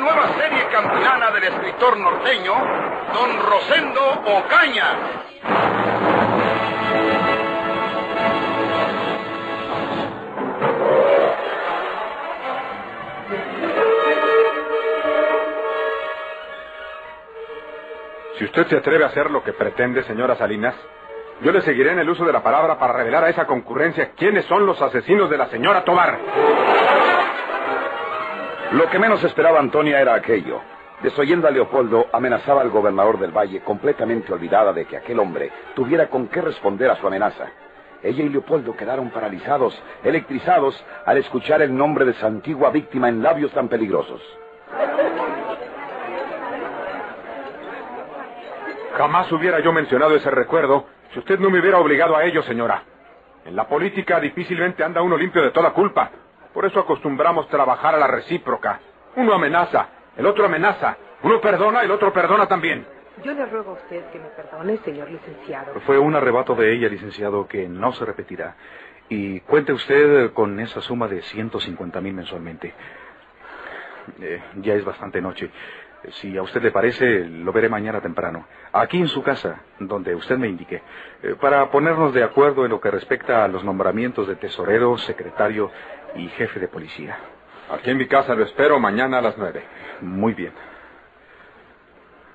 Nueva serie campilana del escritor norteño, don Rosendo Ocaña. Si usted se atreve a hacer lo que pretende, señora Salinas, yo le seguiré en el uso de la palabra para revelar a esa concurrencia quiénes son los asesinos de la señora Tobar. Lo que menos esperaba Antonia era aquello. Desoyendo a Leopoldo, amenazaba al gobernador del valle, completamente olvidada de que aquel hombre tuviera con qué responder a su amenaza. Ella y Leopoldo quedaron paralizados, electrizados, al escuchar el nombre de su antigua víctima en labios tan peligrosos. Jamás hubiera yo mencionado ese recuerdo si usted no me hubiera obligado a ello, señora. En la política difícilmente anda uno limpio de toda culpa. Por eso acostumbramos trabajar a la recíproca. Uno amenaza, el otro amenaza. Uno perdona, el otro perdona también. Yo le ruego a usted que me perdone, señor licenciado. Fue un arrebato de ella, licenciado, que no se repetirá. Y cuente usted con esa suma de 150 mil mensualmente. Eh, ya es bastante noche. Si a usted le parece, lo veré mañana temprano. Aquí en su casa, donde usted me indique. eh, para ponernos de acuerdo en lo que respecta a los nombramientos de tesorero, secretario y jefe de policía. Aquí en mi casa lo espero mañana a las nueve. Muy bien.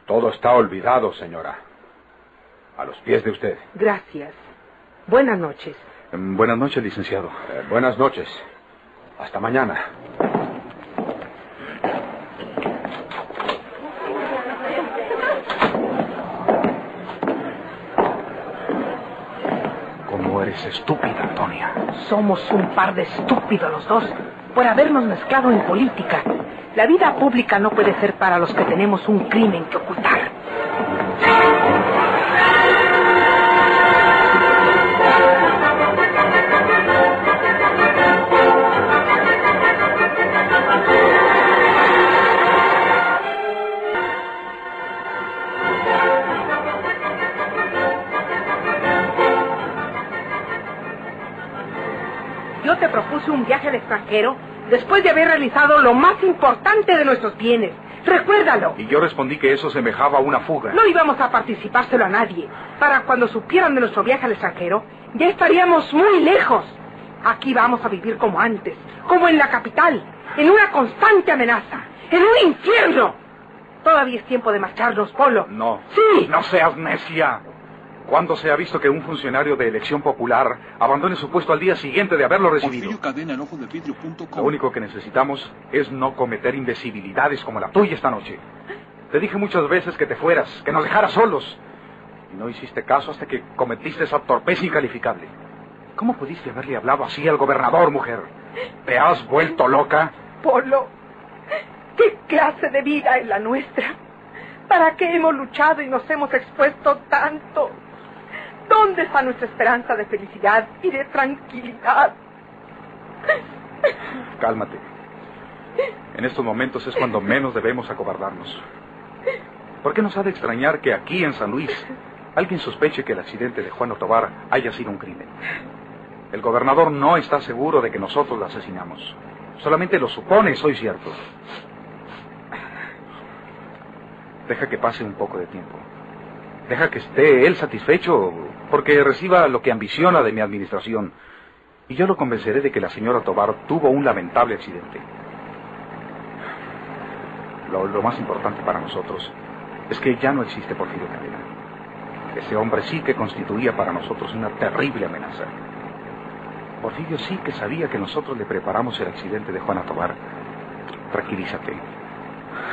Todo está olvidado, señora. A los pies de usted. Gracias. Buenas noches. Buenas noches, licenciado. Eh, buenas noches. Hasta mañana. ¿Cómo eres estúpida, Antonia? Somos un par de estúpidos los dos por habernos mezclado en política. La vida pública no puede ser para los que tenemos un crimen que ocultar. Yo te propuse un viaje al extranjero después de haber realizado lo más importante de nuestros bienes. Recuérdalo. Y yo respondí que eso semejaba a una fuga. No íbamos a participárselo a nadie. Para cuando supieran de nuestro viaje al extranjero, ya estaríamos muy lejos. Aquí vamos a vivir como antes, como en la capital, en una constante amenaza, en un infierno. Todavía es tiempo de marcharnos, Polo. No. Sí. No seas necia. ¿Cuándo se ha visto que un funcionario de elección popular abandone su puesto al día siguiente de haberlo recibido? Cadena, el ojo de vidrio.com. Lo único que necesitamos es no cometer imbecilidades como la tuya esta noche. Te dije muchas veces que te fueras, que nos dejaras solos. Y no hiciste caso hasta que cometiste esa torpeza incalificable. ¿Cómo pudiste haberle hablado así al gobernador, mujer? ¿Te has vuelto loca? Polo, ¿qué clase de vida es la nuestra? ¿Para qué hemos luchado y nos hemos expuesto tanto? ¿Dónde está nuestra esperanza de felicidad y de tranquilidad? Cálmate. En estos momentos es cuando menos debemos acobardarnos. ¿Por qué nos ha de extrañar que aquí en San Luis alguien sospeche que el accidente de Juan Otobar haya sido un crimen? El gobernador no está seguro de que nosotros la asesinamos. Solamente lo supone, soy cierto. Deja que pase un poco de tiempo. Deja que esté él satisfecho porque reciba lo que ambiciona de mi administración. Y yo lo convenceré de que la señora Tobar tuvo un lamentable accidente. Lo, más importante para nosotros es que ya no existe Porfirio Cadena. Ese hombre sí que constituía para nosotros una terrible amenaza. Porfirio sí que sabía que nosotros le preparamos el accidente de Juana Tobar. Tranquilízate.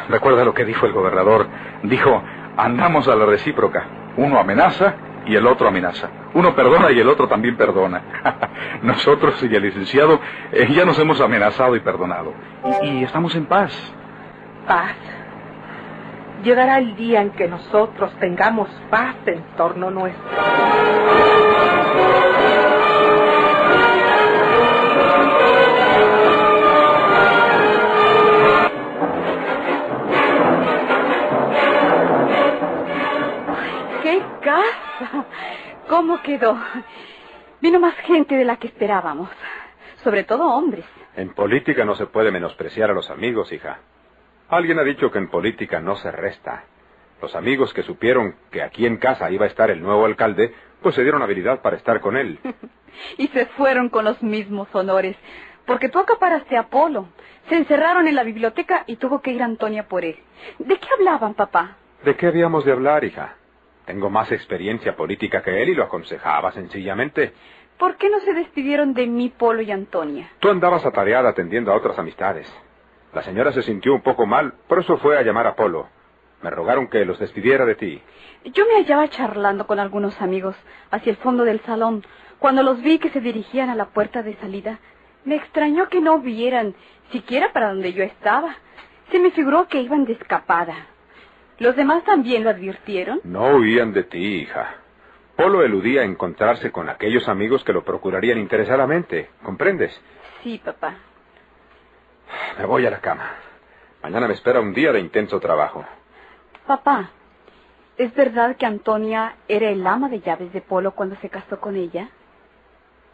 Recuerda lo que dijo el gobernador. Dijo, andamos a la recíproca. Uno amenaza y el otro amenaza. Uno perdona y el otro también perdona. Nosotros y el licenciado eh, ya nos hemos amenazado y perdonado. Y, y estamos en paz. Paz. llegará el día en que nosotros tengamos paz en torno nuestro. Casa! ¿Cómo quedó? Vino más gente de la que esperábamos. Sobre todo hombres. En política no se puede menospreciar a los amigos, hija. Alguien ha dicho que en política no se resta. Los amigos que supieron que aquí en casa iba a estar el nuevo alcalde, pues se dieron habilidad para estar con él. y se fueron con los mismos honores. Porque tú acaparaste a Apolo. Se encerraron en la biblioteca y tuvo que ir Antonia por él. ¿De qué hablaban, papá? ¿De qué habíamos de hablar, hija? Tengo más experiencia política que él y lo aconsejaba sencillamente. ¿Por qué no se despidieron de mí, Polo y Antonia? Tú andabas atareada atendiendo a otras amistades. La señora se sintió un poco mal, por eso fue a llamar a Polo. Me rogaron que los despidiera de ti. Yo me hallaba charlando con algunos amigos hacia el fondo del salón. Cuando los vi que se dirigían a la puerta de salida, me extrañó que no vieran siquiera para donde yo estaba. Se me figuró que iban de escapada. ¿Los demás también lo advirtieron? No huían de ti, hija. Polo eludía encontrarse con aquellos amigos que lo procurarían interesadamente. ¿Comprendes? Sí, papá. Me voy a la cama. Mañana me espera un día de intenso trabajo. Papá, ¿es verdad que Antonia era el ama de llaves de Polo cuando se casó con ella?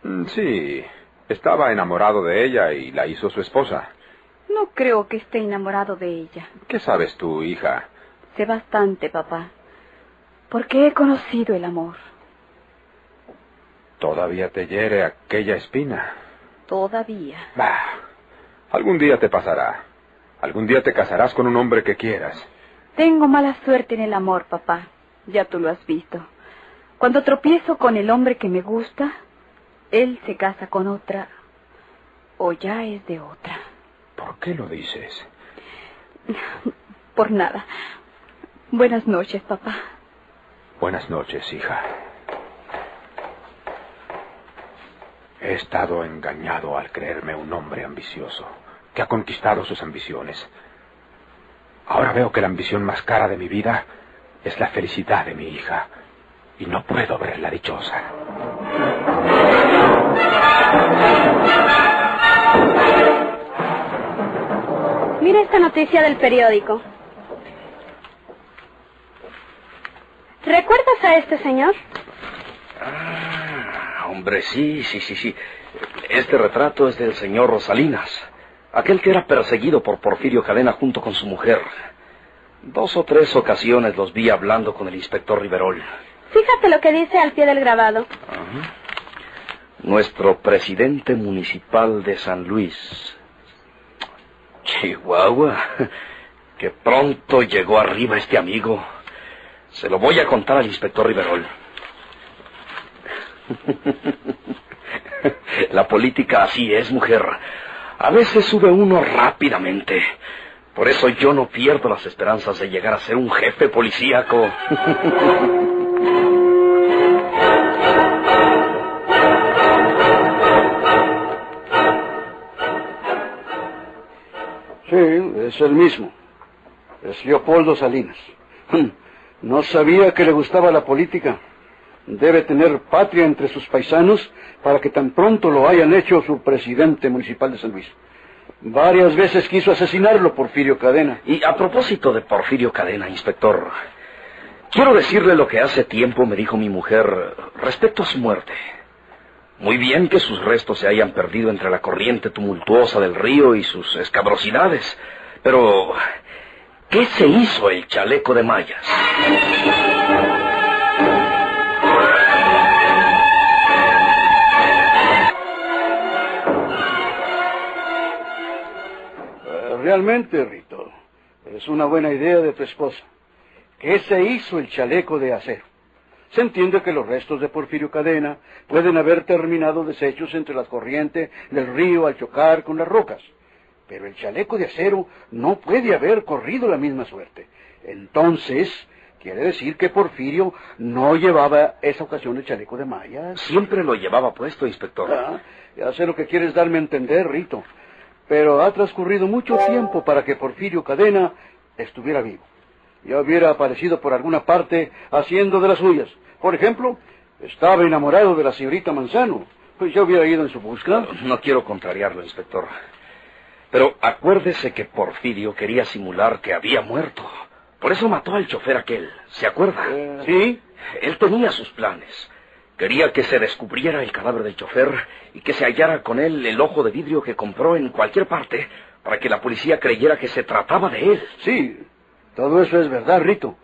Mm, Sí, estaba enamorado de ella y la hizo su esposa. No creo que esté enamorado de ella. ¿Qué sabes tú, hija? Sé bastante, papá. Porque he conocido el amor. Todavía te hiere aquella espina. Todavía. Bah, algún día te pasará. Algún día te casarás con un hombre que quieras. Tengo mala suerte en el amor, papá. Ya tú lo has visto. Cuando tropiezo con el hombre que me gusta, él se casa con otra o ya es de otra. ¿Por qué lo dices? Por nada. Buenas noches, papá. Buenas noches, hija. He estado engañado al creerme un hombre ambicioso, que ha conquistado sus ambiciones. Ahora veo que la ambición más cara de mi vida es la felicidad de mi hija, y no puedo verla dichosa. Mira esta noticia del periódico. A este señor? Ah, hombre, sí, sí, sí, sí. Este retrato es del señor Rosalinas, aquel que era perseguido por Porfirio Cadena junto con su mujer. Dos o tres ocasiones los vi hablando con el inspector Riverol. Fíjate lo que dice al pie del grabado. Nuestro presidente municipal de San Luis. Chihuahua, que pronto llegó arriba este amigo. Se lo voy a contar al inspector Riverol. La política así es, mujer. A veces sube uno rápidamente. Por eso yo no pierdo las esperanzas de llegar a ser un jefe policíaco. Sí, es el mismo. Es Leopoldo Salinas. No sabía que le gustaba la política. Debe tener patria entre sus paisanos para que tan pronto lo hayan hecho su presidente municipal de San Luis. Varias veces quiso asesinarlo Porfirio Cadena. Y a propósito de Porfirio Cadena, inspector, quiero decirle lo que hace tiempo me dijo mi mujer respecto a su muerte. Muy bien que sus restos se hayan perdido entre la corriente tumultuosa del río y sus escabrosidades, pero ¿qué se hizo el chaleco de mallas? Eh, Realmente, Rito, es una buena idea de tu esposa. ¿Qué se hizo el chaleco de acero? Se entiende que los restos de Porfirio Cadena pueden haber terminado deshechos entre la corriente del río al chocar con las rocas. Pero el chaleco de acero no puede haber corrido la misma suerte. Entonces, quiere decir que Porfirio no llevaba esa ocasión el chaleco de mallas. Siempre lo llevaba puesto, inspector. Ah, ya sé lo que quieres darme a entender, Rito. Pero ha transcurrido mucho tiempo para que Porfirio Cadena estuviera vivo. ya hubiera aparecido por alguna parte haciendo de las suyas. Por ejemplo, estaba enamorado de la señorita Manzano. Pues ya hubiera ido en su busca. No quiero contrariarlo, inspector. Pero acuérdese que Porfirio quería simular que había muerto. Por eso mató al chofer aquel. ¿Se acuerda? Eh, ¿Sí? Él tenía sus planes. Quería que se descubriera el cadáver del chofer y que se hallara con él el ojo de vidrio que compró en cualquier parte para que la policía creyera que se trataba de él. Sí, todo eso es verdad, Rito.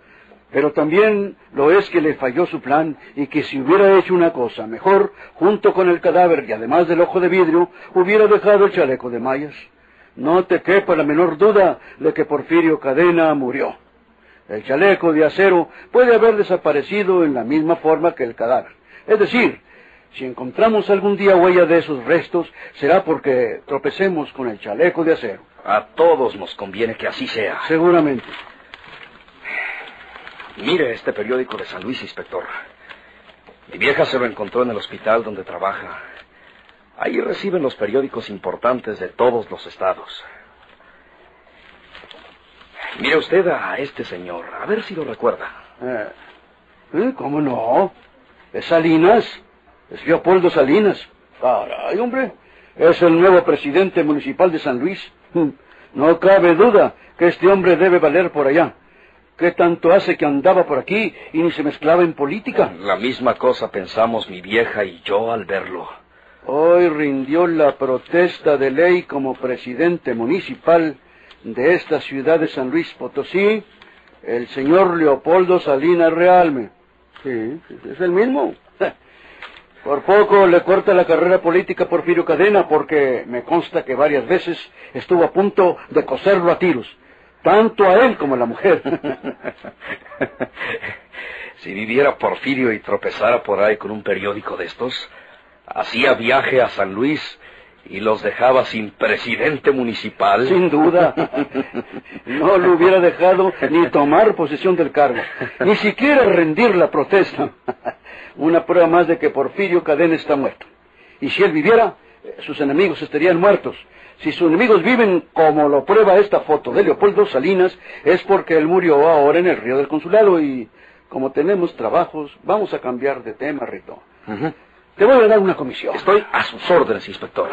Pero también lo es que le falló su plan y que si hubiera hecho una cosa mejor, junto con el cadáver y además del ojo de vidrio, hubiera dejado el chaleco de mallas. No te quepa la menor duda de que Porfirio Cadena murió. El chaleco de acero puede haber desaparecido en la misma forma que el cadáver. Es decir, si encontramos algún día huella de esos restos, será porque tropecemos con el chaleco de acero. A todos nos conviene que así sea. Seguramente. Mire este periódico de San Luis, inspector. Mi vieja se lo encontró en el hospital donde trabaja. Ahí reciben los periódicos importantes de todos los estados. Mire usted a este señor, a ver si lo recuerda. Eh, ¿eh? ¿Cómo no? Es Salinas. Es Leopoldo Salinas. Caray, hombre. Es el nuevo presidente municipal de San Luis. No cabe duda que este hombre debe valer por allá. ¿Qué tanto hace que andaba por aquí y ni se mezclaba en política? La misma cosa pensamos mi vieja y yo al verlo. Hoy rindió la protesta de ley como presidente municipal de esta ciudad de San Luis Potosí, el señor Leopoldo Salinas Realme. Sí, es el mismo. Por poco le corta la carrera política Porfirio Cadena porque me consta que varias veces estuvo a punto de coserlo a tiros, tanto a él como a la mujer. si viviera Porfirio y tropezara por ahí con un periódico de estos, hacía viaje a San Luis y los dejaba sin presidente municipal. Sin duda. No lo hubiera dejado ni tomar posesión del cargo, ni siquiera rendir la protesta. Una prueba más de que Porfirio Cadena está muerto. Y si él viviera, sus enemigos estarían muertos. Si sus enemigos viven como lo prueba esta foto de Leopoldo Salinas, es porque él murió ahora en el río del consulado y como tenemos trabajos, vamos a cambiar de tema, Rito. Te voy a dar una comisión. Estoy a sus órdenes, inspector.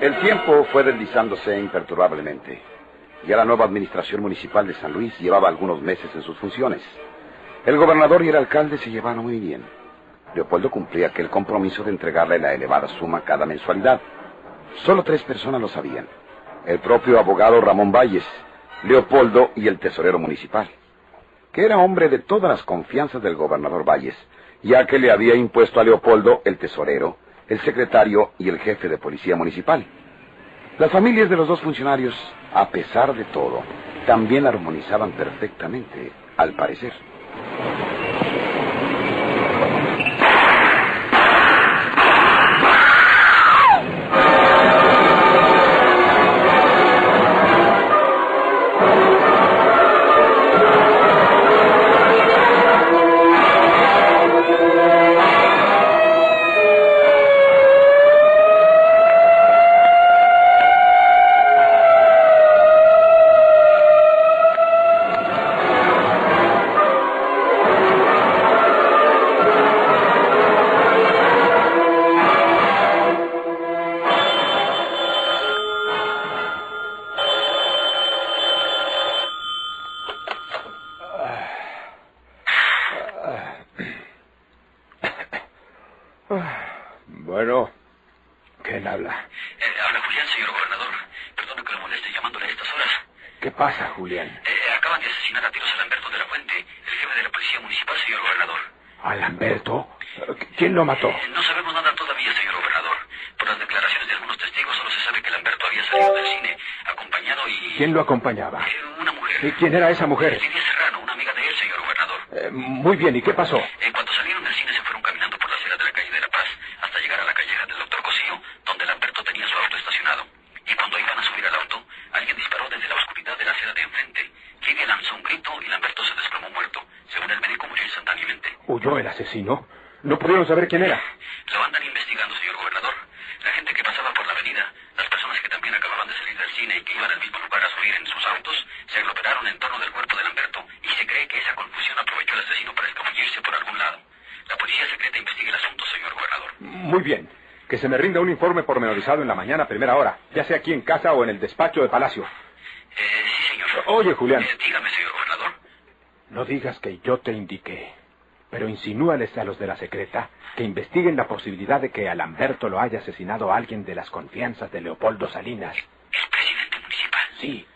El tiempo fue deslizándose imperturbablemente. Ya la nueva administración municipal de San Luis llevaba algunos meses en sus funciones. El gobernador y el alcalde se llevaban muy bien. Leopoldo cumplía aquel compromiso de entregarle la elevada suma cada mensualidad. Solo tres personas lo sabían. El propio abogado Ramón Valles, Leopoldo y el tesorero municipal, que era hombre de todas las confianzas del gobernador Valles, ya que le había impuesto a Leopoldo el tesorero, el secretario y el jefe de policía municipal. Las familias de los dos funcionarios, a pesar de todo, también armonizaban perfectamente, al parecer. Lamberto? ¿Quién lo mató? No sabemos nada todavía, señor gobernador. Por las declaraciones de algunos testigos, solo se sabe que Lamberto había salido del cine, acompañado y... ¿Quién lo acompañaba? Una mujer. ¿Y quién era esa mujer? Lidia Serrano, una amiga de él, señor gobernador. Eh, muy bien, ¿y qué pasó? En cuanto salieron del cine, se fueron caminando por la acera de la calle de La Paz hasta llegar a la calleja del doctor Cosío, donde la ¿No el asesino? ¿No pudieron saber quién era? Lo andan investigando, señor gobernador. La gente que pasaba por la avenida, las personas que también acababan de salir del cine y que iban al mismo lugar a subir en sus autos, se aglomeraron en torno del cuerpo de Lamberto y se cree que esa confusión aprovechó el asesino para escabullirse por algún lado. La policía secreta investiga el asunto, señor gobernador. Muy bien. Que se me rinda un informe pormenorizado en la mañana a primera hora, ya sea aquí en casa o en el despacho de Palacio. Eh, sí, señor. Oye, Julián. Eh, dígame, señor gobernador. No digas que yo te indiqué, pero insinúales a los de la secreta que investiguen la posibilidad de que a Lamberto lo haya asesinado alguien de las confianzas de Leopoldo Salinas. ¿El presidente municipal? Sí,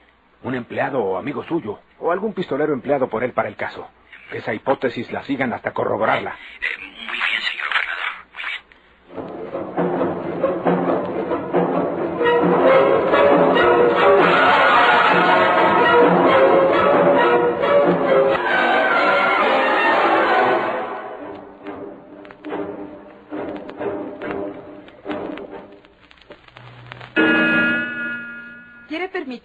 un empleado o amigo suyo, o algún pistolero empleado por él para el caso. Esa hipótesis la sigan hasta corroborarla. Eh, muy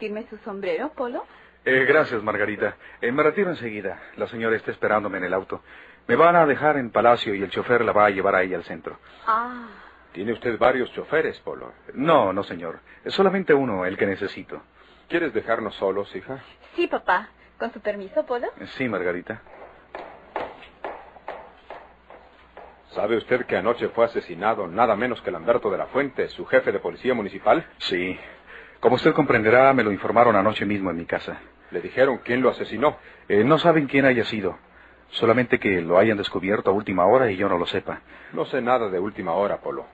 ¿Quiere permitirme su sombrero, Polo? Eh, gracias, Margarita. Eh, me retiro enseguida. La señora está esperándome en el auto. Me van a dejar en Palacio y el chofer la va a llevar a ella al centro. Ah. Tiene usted varios choferes, Polo. No, no, señor. Es solamente uno el que necesito. ¿Quieres dejarnos solos, hija? Sí, papá. Con su permiso, Polo. Sí, Margarita. ¿Sabe usted que anoche fue asesinado nada menos que Lamberto de la Fuente, su jefe de policía municipal? Sí. Como usted comprenderá, me lo informaron anoche mismo en mi casa. ¿Le dijeron quién lo asesinó? Eh, no saben quién haya sido. Solamente que lo hayan descubierto a última hora y yo no lo sepa. No sé nada de última hora, Polo.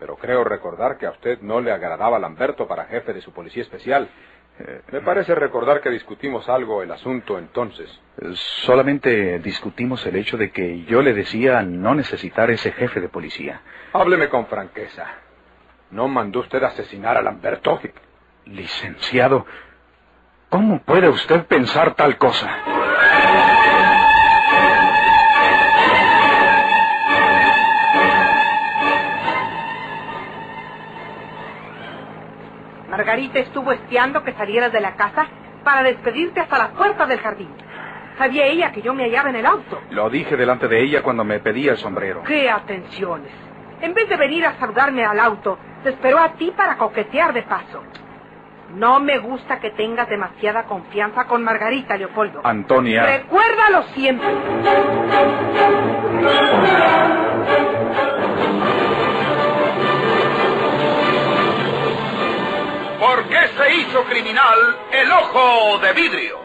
Pero creo recordar que a usted no le agradaba Lamberto para jefe de su policía especial. Eh, me parece recordar que discutimos algo el asunto entonces. Eh, Solamente discutimos el hecho de que yo le decía no necesitar ese jefe de policía. Hábleme con franqueza. ¿No mandó usted asesinar a Lamberto? Licenciado, ¿cómo puede usted pensar tal cosa? Margarita estuvo espiando que salieras de la casa para despedirte hasta la puerta del jardín. Sabía ella que yo me hallaba en el auto. Lo dije delante de ella cuando me pedía el sombrero. ¡Qué atenciones! En vez de venir a saludarme al auto, te esperó a ti para coquetear de paso. No me gusta que tengas demasiada confianza con Margarita, Leopoldo. Antonia. Recuérdalo siempre. ¿Por qué se hizo criminal el ojo de vidrio?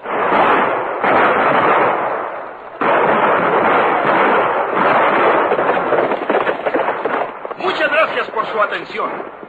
Muchas gracias por su atención.